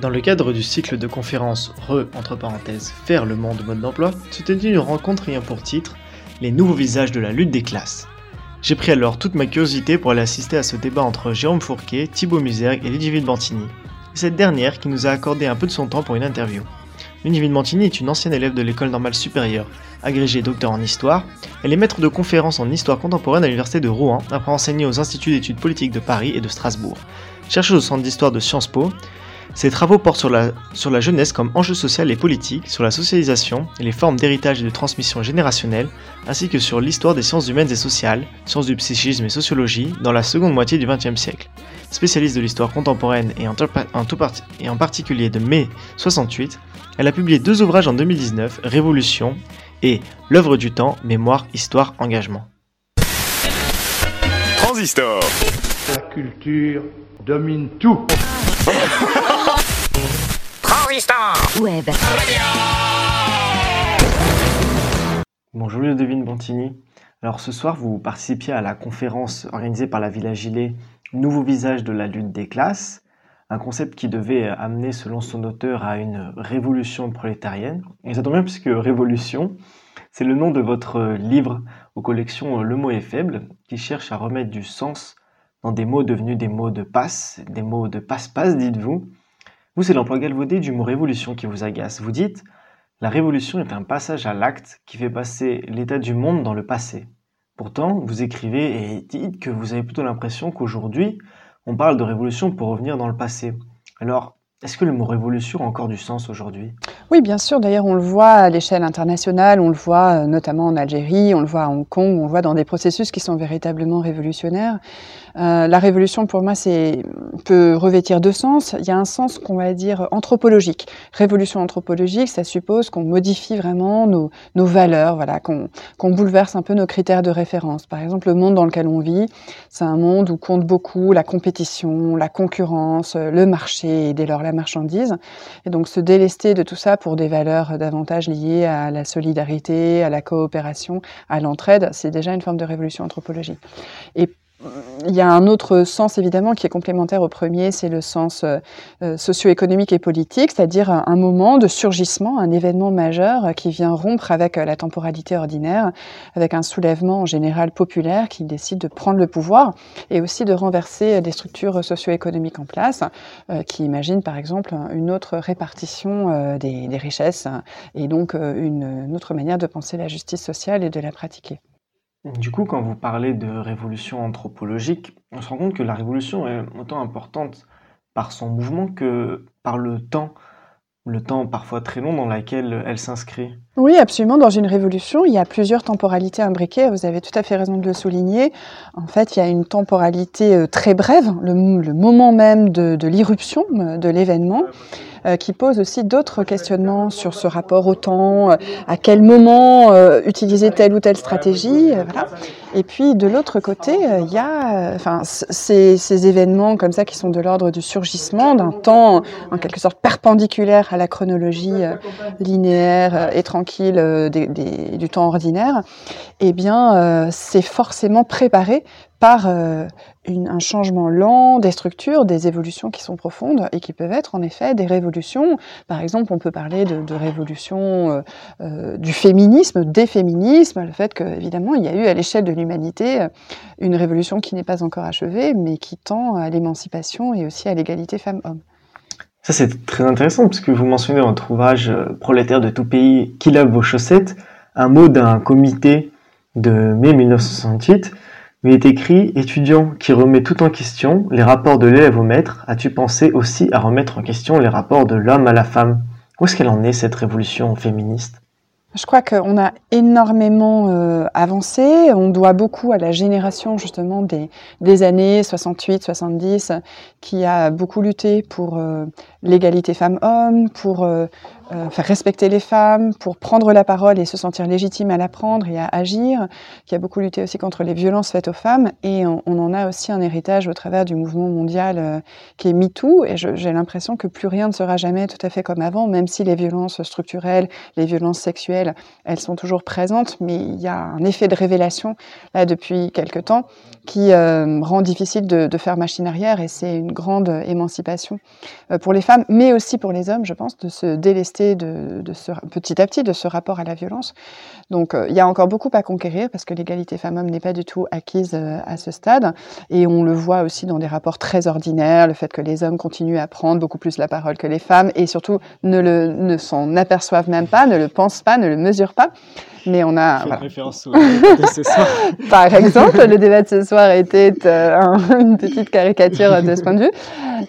Dans le cadre du cycle de conférences Re, entre parenthèses, Faire le monde mode d'emploi, se tenait une rencontre ayant pour titre Les nouveaux visages de la lutte des classes. J'ai pris alors toute ma curiosité pour aller assister à ce débat entre Jérôme Fourquet, Thibaut Musergue et Ludivine Bantini. cette dernière qui nous a accordé un peu de son temps pour une interview. Ludivine Bantini est une ancienne élève de l'école normale supérieure, agrégée docteur en histoire. Elle est maître de conférences en histoire contemporaine à l'université de Rouen, après enseigner aux instituts d'études politiques de Paris et de Strasbourg. Chercheuse au centre d'histoire de Sciences Po, ses travaux portent sur la, sur la jeunesse comme enjeu social et politique, sur la socialisation et les formes d'héritage et de transmission générationnelle, ainsi que sur l'histoire des sciences humaines et sociales, sciences du psychisme et sociologie, dans la seconde moitié du XXe siècle. Spécialiste de l'histoire contemporaine et en, et en particulier de mai 68, elle a publié deux ouvrages en 2019, Révolution et L'œuvre du temps, Mémoire, Histoire, Engagement. Transistor La culture domine tout Web. Bonjour Ludovine Bantini. Alors ce soir, vous participiez à la conférence organisée par la Villa Gilet Nouveau visage de la lutte des classes, un concept qui devait amener, selon son auteur, à une révolution prolétarienne. Et ça tombe bien puisque révolution, c'est le nom de votre livre aux collections Le mot est faible, qui cherche à remettre du sens dans des mots devenus des mots de passe, des mots de passe-passe, dites-vous. Vous, c'est l'emploi galvaudé du mot révolution qui vous agace. Vous dites La révolution est un passage à l'acte qui fait passer l'état du monde dans le passé. Pourtant, vous écrivez et dites que vous avez plutôt l'impression qu'aujourd'hui, on parle de révolution pour revenir dans le passé. Alors, est-ce que le mot révolution a encore du sens aujourd'hui? Oui, bien sûr. D'ailleurs, on le voit à l'échelle internationale, on le voit euh, notamment en Algérie, on le voit à Hong Kong, on le voit dans des processus qui sont véritablement révolutionnaires. Euh, la révolution, pour moi, peut revêtir deux sens. Il y a un sens qu'on va dire anthropologique. Révolution anthropologique, ça suppose qu'on modifie vraiment nos, valeurs, voilà, qu'on bouleverse un peu nos critères de référence. Par exemple, le monde dans lequel on vit, c'est un monde où compte beaucoup la compétition, la concurrence, le marché et dès lors la marchandise. Et donc, se délester de tout ça pour des valeurs davantage liées à la solidarité, à la coopération, à l'entraide, c'est déjà une forme de révolution anthropologique. Il y a un autre sens évidemment qui est complémentaire au premier, c'est le sens euh, euh, socio-économique et politique, c'est-à-dire un moment de surgissement, un événement majeur qui vient rompre avec euh, la temporalité ordinaire, avec un soulèvement en général populaire qui décide de prendre le pouvoir et aussi de renverser des structures socio-économiques en place, qui imaginent par exemple une autre répartition des, richesses et donc une autre manière de penser la justice sociale et de la pratiquer. Du coup, quand vous parlez de révolution anthropologique, on se rend compte que la révolution est autant importante par son mouvement que par le temps, le temps parfois très long dans lequel elle s'inscrit. Oui, absolument. Dans une révolution, il y a plusieurs temporalités imbriquées. Vous avez tout à fait raison de le souligner. En fait, il y a une temporalité euh, très brève, le, moment même de, de l'irruption euh, de l'événement. Euh, qui pose aussi d'autres questionnements sur ce rapport au temps, euh, à quel moment euh, utiliser telle ou telle stratégie. voilà. Et puis de l'autre côté, il y a enfin, ces, ces, événements comme ça qui sont de l'ordre du surgissement d'un temps en quelque sorte perpendiculaire à la chronologie linéaire et tranquille des, des, du temps ordinaire. Eh bien, c'est forcément préparé par euh, un changement lent des structures, des évolutions qui sont profondes et qui peuvent être en effet des révolutions. Par exemple, on peut parler de, de révolution euh, euh, du féminisme, des féminismes, le fait qu'évidemment, il y a eu à l'échelle de l'humanité une révolution qui n'est pas encore achevée, mais qui tend à l'émancipation et aussi à l'égalité femmes-hommes. Ça, c'est très intéressant, puisque vous mentionnez dans votre ouvrage Prolétaire de tout pays qui lave vos chaussettes, un mot d'un comité de mai 1968 il est écrit Étudiant qui remet tout en question, les rapports de l'élève au maître, as-tu pensé aussi à remettre en question les rapports de l'homme à la femme? Où est-ce qu'elle en est, cette révolution féministe? Je crois qu'on a énormément euh, avancé. On doit beaucoup à la génération justement des, des années 68, 70, qui a beaucoup lutté pour euh, l'égalité femmes-hommes, pour euh, euh, faire respecter les femmes, pour prendre la parole et se sentir légitime à la prendre et à agir, qui a beaucoup lutté aussi contre les violences faites aux femmes. Et on, en a aussi un héritage au travers du mouvement mondial euh, qui est MeToo. Et j'ai l'impression que plus rien ne sera jamais tout à fait comme avant, même si les violences structurelles, les violences sexuelles, elles sont toujours présentes. Mais il y a un effet de révélation là depuis quelque temps qui euh, rend difficile de, de, faire machine arrière. Et c'est une grande émancipation pour les femmes, mais aussi pour les hommes, je pense, de se délester de, ce, petit à petit de ce rapport à la violence. Donc euh, il y a encore beaucoup à conquérir parce que l'égalité femmes-hommes n'est pas du tout acquise euh, à ce stade. Et on le voit aussi dans des rapports très ordinaires, le fait que les hommes continuent à prendre beaucoup plus la parole que les femmes et surtout ne, le, ne s'en aperçoivent même pas, ne le pensent pas, ne le mesurent pas. Mais on a. Voilà. référence au de ce soir. Par exemple, le débat de ce soir était euh, une petite caricature de ce point de vue.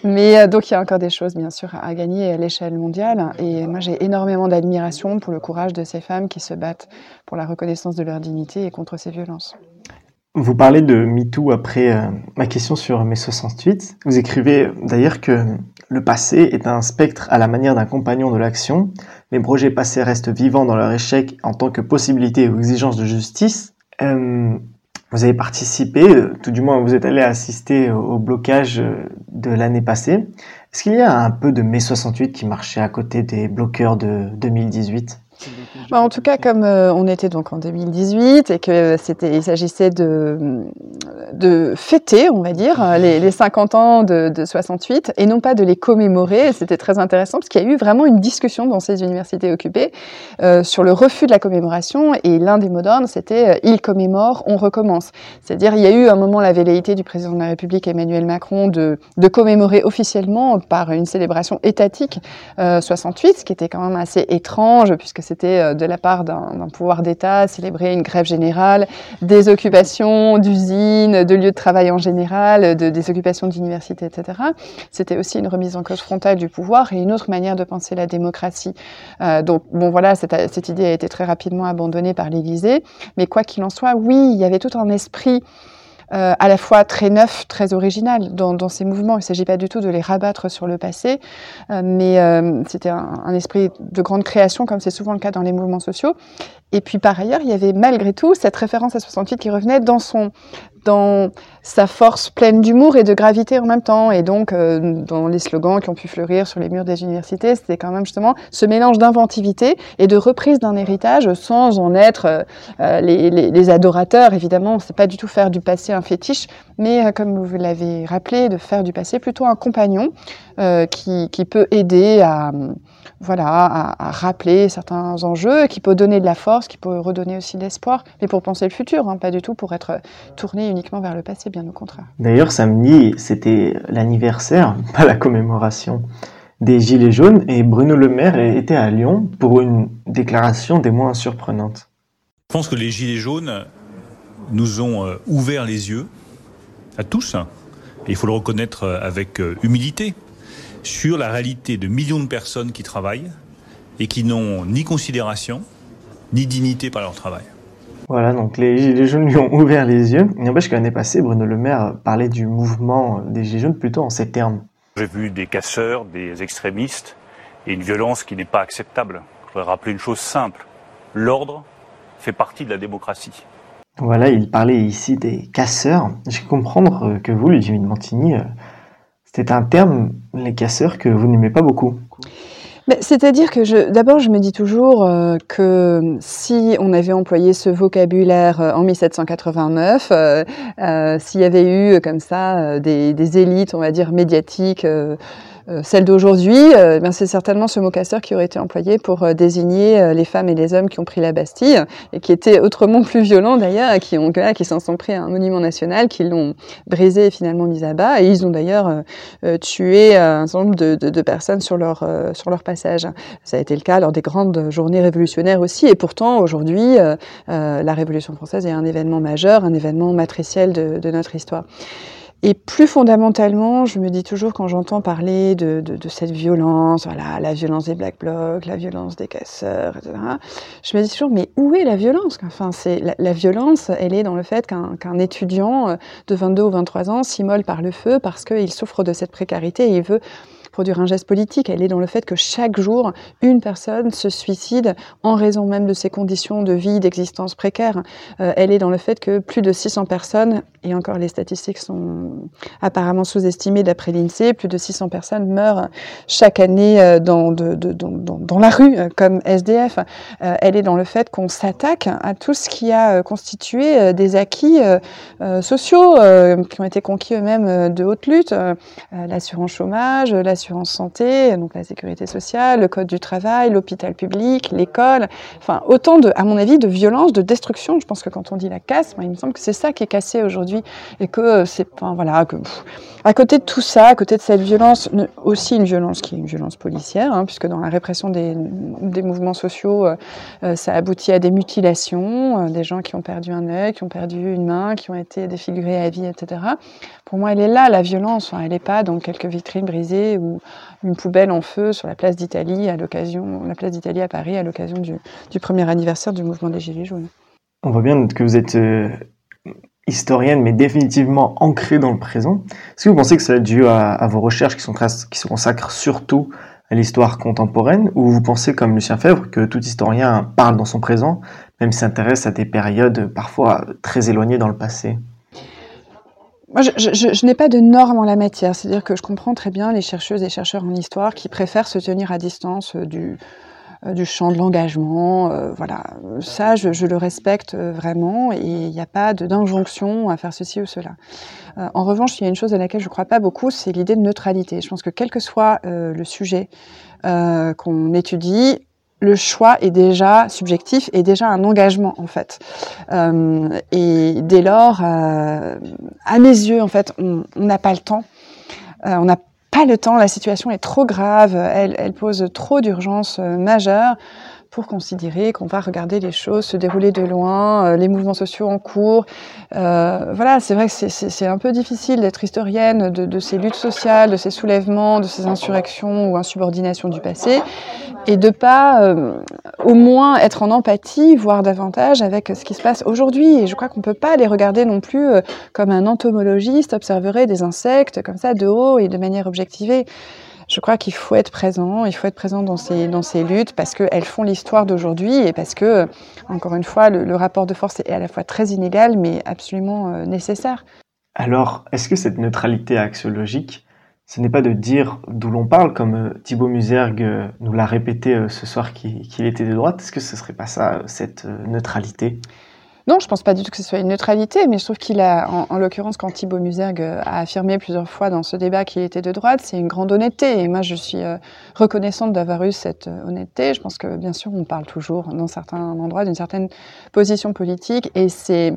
Mais donc il y a encore des choses, bien sûr, à gagner à l'échelle mondiale. Et j'ai énormément d'admiration pour le courage de ces femmes qui se battent pour la reconnaissance de leur dignité et contre ces violences. Vous parlez de MeToo après euh, ma question sur mai 68. Vous écrivez d'ailleurs que le passé est un spectre à la manière d'un compagnon de l'action. Les projets passés restent vivants dans leur échec en tant que possibilité ou exigence de justice. Euh, vous avez participé, euh, tout du moins vous êtes allé assister au blocage de l'année passée. Est-ce qu'il y a un peu de mai 68 qui marchait à côté des bloqueurs de 2018 bah, en tout cas, comme euh, on était donc en 2018 et que c'était, il s'agissait de, de fêter, on va dire, les, les 50 ans de, de, 68 et non pas de les commémorer. C'était très intéressant parce qu'il y a eu vraiment une discussion dans ces universités occupées euh, sur le refus de la commémoration et l'un des mots d'ordre, c'était euh, il commémore, on recommence. C'est-à-dire, il y a eu un moment la velléité du président de la République Emmanuel Macron de, de commémorer officiellement par une célébration étatique 68, ce qui était quand même assez étrange puisque c'était euh, de la part d'un pouvoir d'État célébrer une grève générale, des occupations d'usines, de lieux de travail en général, de, des occupations d'universités, etc. C'était aussi une remise en cause frontale du pouvoir et une autre manière de penser la démocratie. Euh, donc, bon, voilà, cette, cette, idée a été très rapidement abandonnée par l'Élysée. Mais quoi qu'il en soit, oui, il y avait tout un esprit euh, à la fois très neuf, très original dans, dans ces mouvements. Il ne s'agit pas du tout de les rabattre sur le passé, euh, mais euh, c'était un, un, esprit de grande création, comme c'est souvent le cas dans les mouvements sociaux. Et puis par ailleurs, il y avait malgré tout cette référence à 68 qui revenait dans son dans sa force pleine d'humour et de gravité en même temps. Et donc, euh, dans les slogans qui ont pu fleurir sur les murs des universités, c'était quand même justement ce mélange d'inventivité et de reprise d'un héritage sans en être euh, euh, les, adorateurs. Évidemment, c'est pas du tout faire du passé un fétiche, mais comme vous l'avez rappelé, de faire du passé plutôt un compagnon qui, qui, peut aider à voilà, à, à, rappeler certains enjeux, qui peut donner de la force, qui peut redonner aussi de l'espoir, mais pour penser le futur, hein, pas du tout pour être tourné uniquement vers le passé, bien au contraire. D'ailleurs, samedi, c'était l'anniversaire, pas la commémoration des Gilets jaunes, et Bruno Le Maire était à Lyon pour une déclaration des moins surprenantes. Je pense que les Gilets jaunes nous ont euh, ouvert les yeux à tous, et il faut le reconnaître euh, avec euh, humilité sur la réalité de millions de personnes qui travaillent et qui n'ont ni considération ni dignité par leur travail. Voilà, donc les Gilets jaunes lui ont ouvert les yeux. N'empêche qu'année passée, Bruno Le Maire parlait du mouvement des Gilets jaunes plutôt en ces termes. J'ai vu des casseurs, des extrémistes et une violence qui n'est pas acceptable. Je voudrais rappeler une chose simple. L'ordre fait partie de la démocratie. Voilà, il parlait ici des casseurs. Je comprendre que vous, Ludivine Montigny, c'est un terme, les casseurs, que vous n'aimez pas beaucoup. C'est-à-dire que d'abord, je me dis toujours euh, que si on avait employé ce vocabulaire euh, en 1789, euh, s'il y avait eu comme ça des, des, élites, on va dire médiatiques celle d'aujourd'hui, euh, ben c'est certainement ce mot casseur qui aurait été employé pour euh, désigner les femmes et les hommes qui ont pris la Bastille et qui étaient autrement plus violents d'ailleurs, qui ont qui s'en sont pris à un monument national, qui l'ont brisé et finalement mis à bas. Et ils ont d'ailleurs tué un certain nombre de, de, de, personnes sur leur sur leur passage. Ça a été le cas lors des grandes journées révolutionnaires aussi. Et pourtant aujourd'hui, la Révolution française est un événement majeur, un événement matriciel de, de notre histoire. Et plus fondamentalement, je me dis toujours quand j'entends parler de, cette violence, voilà, la violence des Black Blocs, la violence des casseurs, etc., je me dis toujours, mais où est la violence? Enfin, c'est la, violence, elle est dans le fait qu'un qu étudiant de 22 ou 23 ans s'immole par le feu parce qu'il souffre de cette précarité et il veut produire un geste politique, elle est dans le fait que chaque jour, une personne se suicide en raison même de ses conditions de vie, d'existence précaires. Euh, elle est dans le fait que plus de 600 personnes, et encore les statistiques sont apparemment sous-estimées d'après l'INSEE, plus de 600 personnes meurent chaque année euh, dans, la rue euh, comme SDF. elle est dans le fait qu'on s'attaque à tout ce qui a constitué des acquis sociaux qui ont été conquis eux-mêmes de haute lutte, l'assurance chômage, l'assurance santé, donc la sécurité sociale, le code du travail, l'hôpital public, l'école, enfin autant de, à mon avis, de violence, de destruction. Je pense que quand on dit la casse, moi, il me semble que c'est ça qui est cassé aujourd'hui et que euh, c'est, enfin, voilà, que à côté de tout ça, à côté de cette violence, aussi une violence qui est une violence policière, hein, puisque dans la répression des, des mouvements sociaux, euh, euh, ça aboutit à des mutilations, des gens qui ont perdu un œil, qui ont perdu une main, qui ont été défigurés à vie, etc. Pour moi, elle est là, la violence. Elle n'est pas dans quelques vitrines brisées ou une poubelle en feu sur la place d'Italie à l'occasion, la place d'Italie à Paris à l'occasion du, premier anniversaire du mouvement des Gilets jaunes. On voit bien que vous êtes euh, historienne, mais définitivement ancrée dans le présent. Est-ce que vous pensez que ça être dû à, à vos recherches qui, sont, qui se consacrent surtout à l'histoire contemporaine, ou vous pensez, comme Lucien Fèvre, que tout historien parle dans son présent, même s'intéresse à des périodes parfois très éloignées dans le passé? Moi, je, je, je n'ai pas de normes en la matière, c'est-à-dire que je comprends très bien les chercheuses et chercheurs en histoire qui préfèrent se tenir à distance euh, du, euh, du champ de l'engagement. Euh, voilà, ça, je, je, le respecte vraiment et il n'y a pas d'injonction à faire ceci ou cela. en revanche, il y a une chose à laquelle je ne crois pas beaucoup, c'est l'idée de neutralité. Je pense que quel que soit le sujet qu'on étudie, le choix est déjà subjectif et déjà un engagement en fait. Euh, et dès lors, euh, à mes yeux, en fait, on n'a pas le temps. Euh, on n'a pas le temps. La situation est trop grave. Elle, elle pose trop d'urgences majeures pour considérer qu'on va regarder les choses se dérouler de loin, euh, les mouvements sociaux en cours. Euh, voilà, c'est vrai que c'est un peu difficile d'être historienne de, ces luttes sociales, de ces soulèvements, de ces insurrections ou insubordinations du passé, et de pas euh, au moins être en empathie, voire davantage avec ce qui se passe aujourd'hui. Et je crois qu'on peut pas les regarder non plus comme un entomologiste observerait des insectes comme ça de haut et de manière objectivée je crois qu'il faut être présent, il faut être présent dans ces, dans ces luttes parce qu'elles font l'histoire d'aujourd'hui et parce que, encore une fois, le, le, rapport de force est à la fois très inégal mais absolument euh, nécessaire. Alors, est-ce que cette neutralité axiologique, ce n'est pas de dire d'où l'on parle, comme euh, Thibaut Musergue euh, nous l'a répété ce soir qu'il était de droite? Est-ce que ce ne serait pas ça, cette neutralité? Non, je pense pas du tout que ce soit une neutralité, mais je trouve qu'il a, en, en l'occurrence, quand Thibault Musergue a affirmé plusieurs fois dans ce débat qu'il était de droite, c'est une grande honnêteté. Et moi, je suis euh, reconnaissante d'avoir eu cette euh, honnêteté. Je pense que, bien sûr, on parle toujours, dans certains endroits, d'une certaine position politique. Et c'est,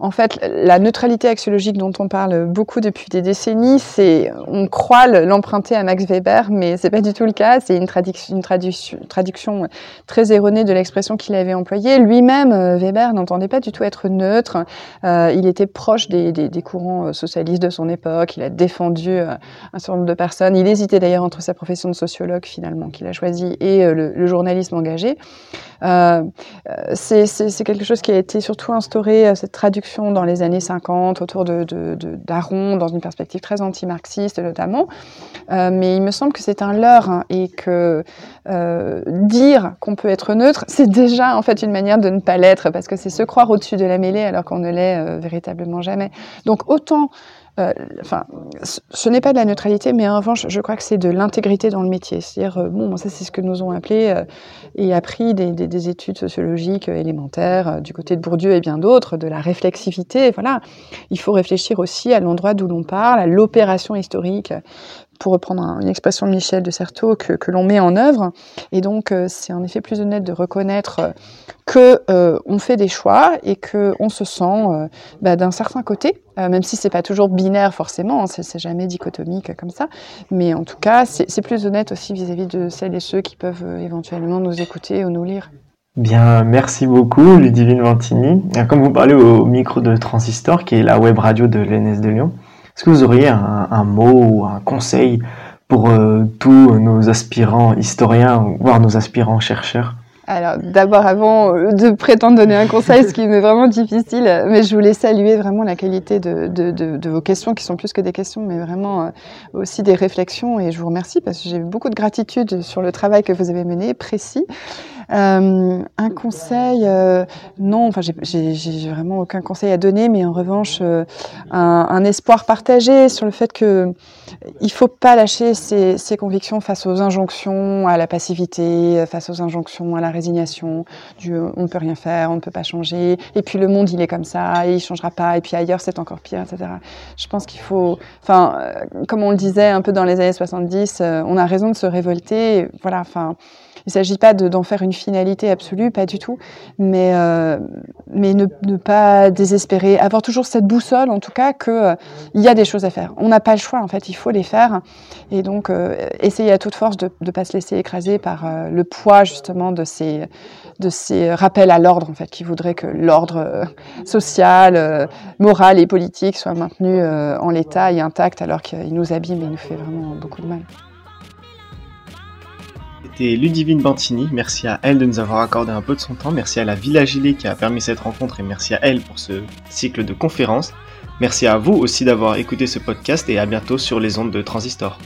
en fait, la neutralité axiologique dont on parle beaucoup depuis des décennies, c'est, on croit l'emprunter à Max Weber, mais c'est pas du tout le cas. C'est une, traduction, très erronée de l'expression qu'il avait employée. Lui-même, euh, Weber, n'entendait pas du tout être neutre. Euh, il était proche des, courants euh, socialistes de son époque. Il a défendu euh, un certain nombre de personnes. Il hésitait d'ailleurs entre sa profession de sociologue finalement qu'il a choisi et le, journalisme engagé. C'est quelque chose qui a été surtout instauré, cette traduction dans les années 50 autour de d'Aron, dans une perspective très anti-marxiste notamment. mais il me semble que c'est un leurre hein, et que dire qu'on peut être neutre, c'est déjà en fait une manière de ne pas l'être parce que c'est se croire au-dessus de la mêlée alors qu'on ne l'est euh, véritablement jamais. Donc autant, euh, ce n'est pas de la neutralité, mais en revanche, je crois que c'est de l'intégrité dans le métier. C'est-à-dire, euh, bon, ça c'est ce que nous ont appelé et appris des, des, des, études sociologiques élémentaires du côté de Bourdieu et bien d'autres, de la réflexivité. Voilà, il faut réfléchir aussi à l'endroit d'où l'on parle, à l'opération historique pour reprendre une expression de Michel de Certeau, que, l'on met en œuvre. Et donc, euh, c'est en effet plus honnête de reconnaître euh, que euh, on fait des choix et que on se sent bah, d'un certain côté, même si c'est pas toujours binaire forcément, hein, c'est jamais dichotomique comme ça. Mais en tout cas, c'est plus honnête aussi vis-à-vis -vis de celles et ceux qui peuvent éventuellement nous écouter ou nous lire. Bien, merci beaucoup Ludivine Vantini. Comme vous parlez au micro de Transistor, qui est la web radio de l'ENS de Lyon, est-ce que vous auriez un, mot ou un conseil pour euh, tous nos aspirants historiens, voire nos aspirants chercheurs? Alors, d'abord, avant euh, de prétendre donner un conseil, ce qui m'est vraiment difficile, mais je voulais saluer vraiment la qualité de, de, vos questions, qui sont plus que des questions, mais vraiment euh, aussi des réflexions. Et je vous remercie parce que j'ai beaucoup de gratitude sur le travail que vous avez mené, précis. Euh, un conseil, euh, non, enfin, j'ai vraiment aucun conseil à donner, mais en revanche, euh, un, espoir partagé sur le fait que il faut pas lâcher ses, convictions face aux injonctions à la passivité, face aux injonctions à la résignation, du on ne peut rien faire, on ne peut pas changer, et puis le monde il est comme ça, et il changera pas, et puis ailleurs c'est encore pire, etc. Je pense qu'il faut, enfin, comme on le disait un peu dans les années 70, on a raison de se révolter, voilà, enfin il s'agit pas d'en faire une finalité absolue, pas du tout, mais, euh, mais ne, pas désespérer, avoir toujours cette boussole, en tout cas, qu'il euh, y a des choses à faire. On n'a pas le choix, en fait, il faut les faire. Et donc, euh, essayer à toute force de ne pas se laisser écraser par le poids, justement, de ces, de ces rappels à l'ordre, en fait, qui voudraient que l'ordre social, moral et politique soit maintenu en l'état et intact, alors qu'il nous abîme et nous fait vraiment beaucoup de mal. C'était Ludivine Bantini, merci à elle de nous avoir accordé un peu de son temps, merci à la Villa Gilet qui a permis cette rencontre et merci à elle pour ce cycle de conférences. Merci à vous aussi d'avoir écouté ce podcast et à bientôt sur les ondes de Transistor.